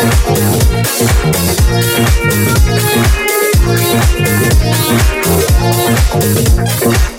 Thank you.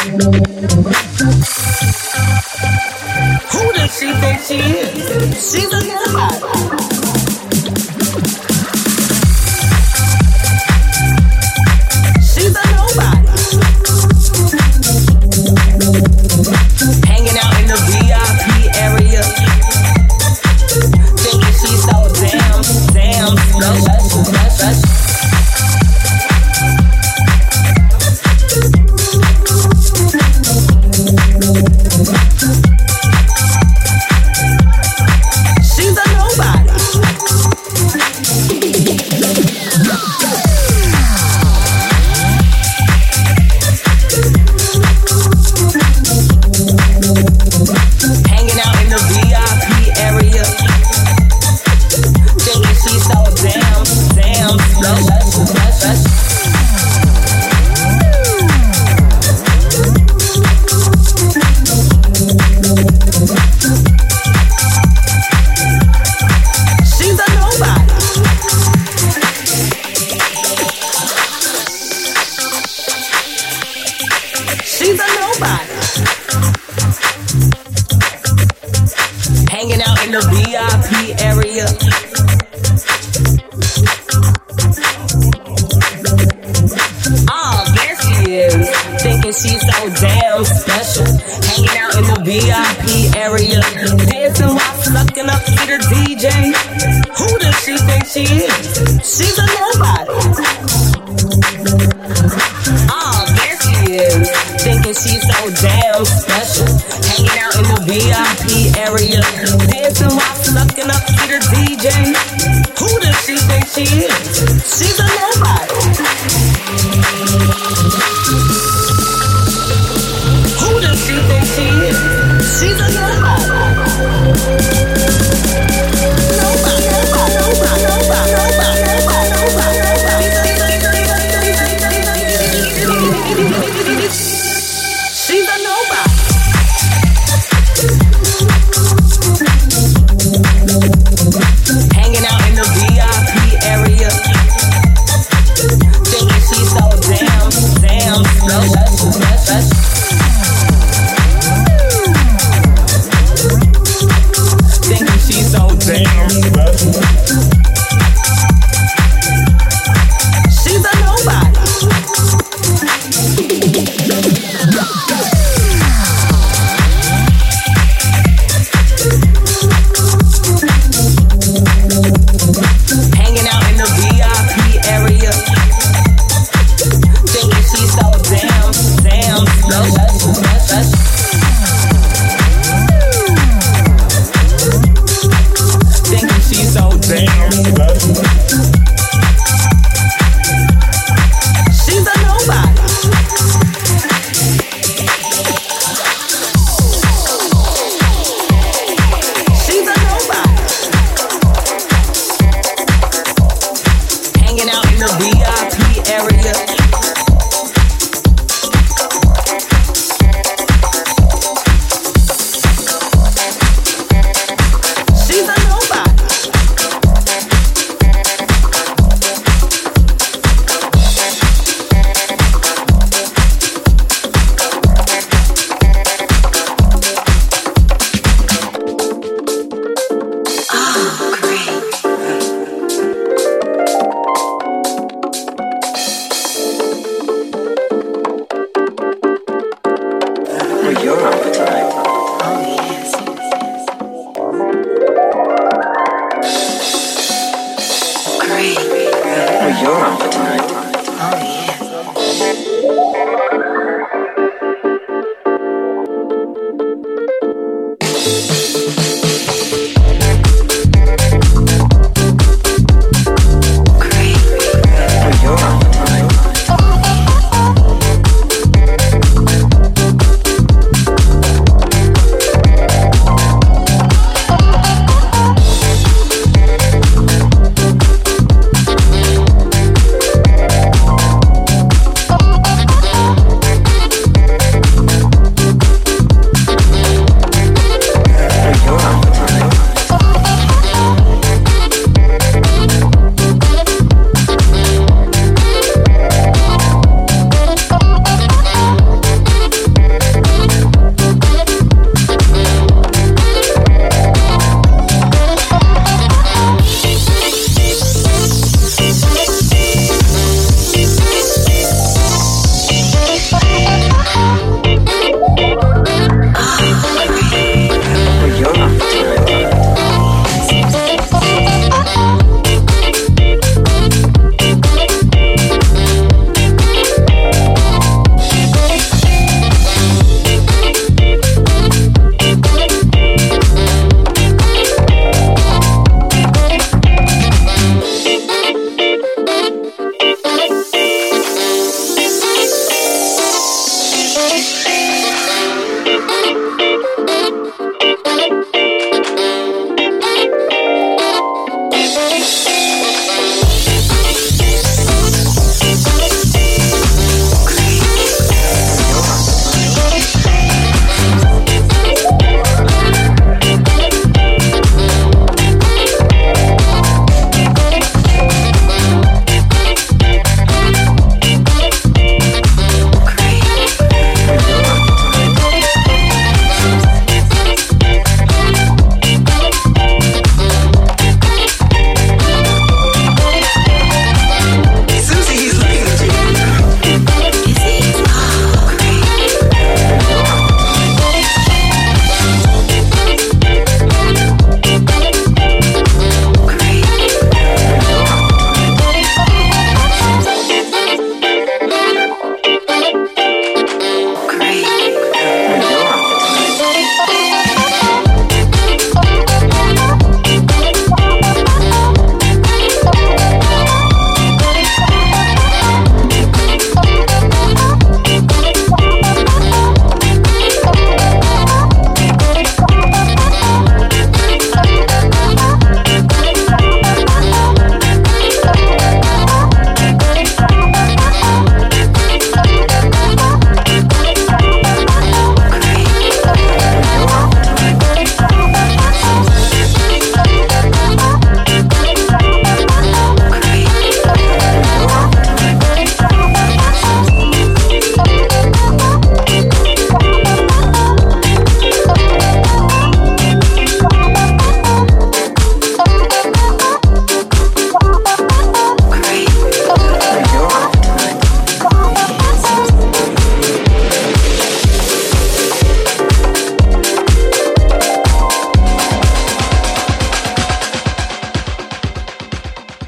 Who does she think she is? She's a nobody.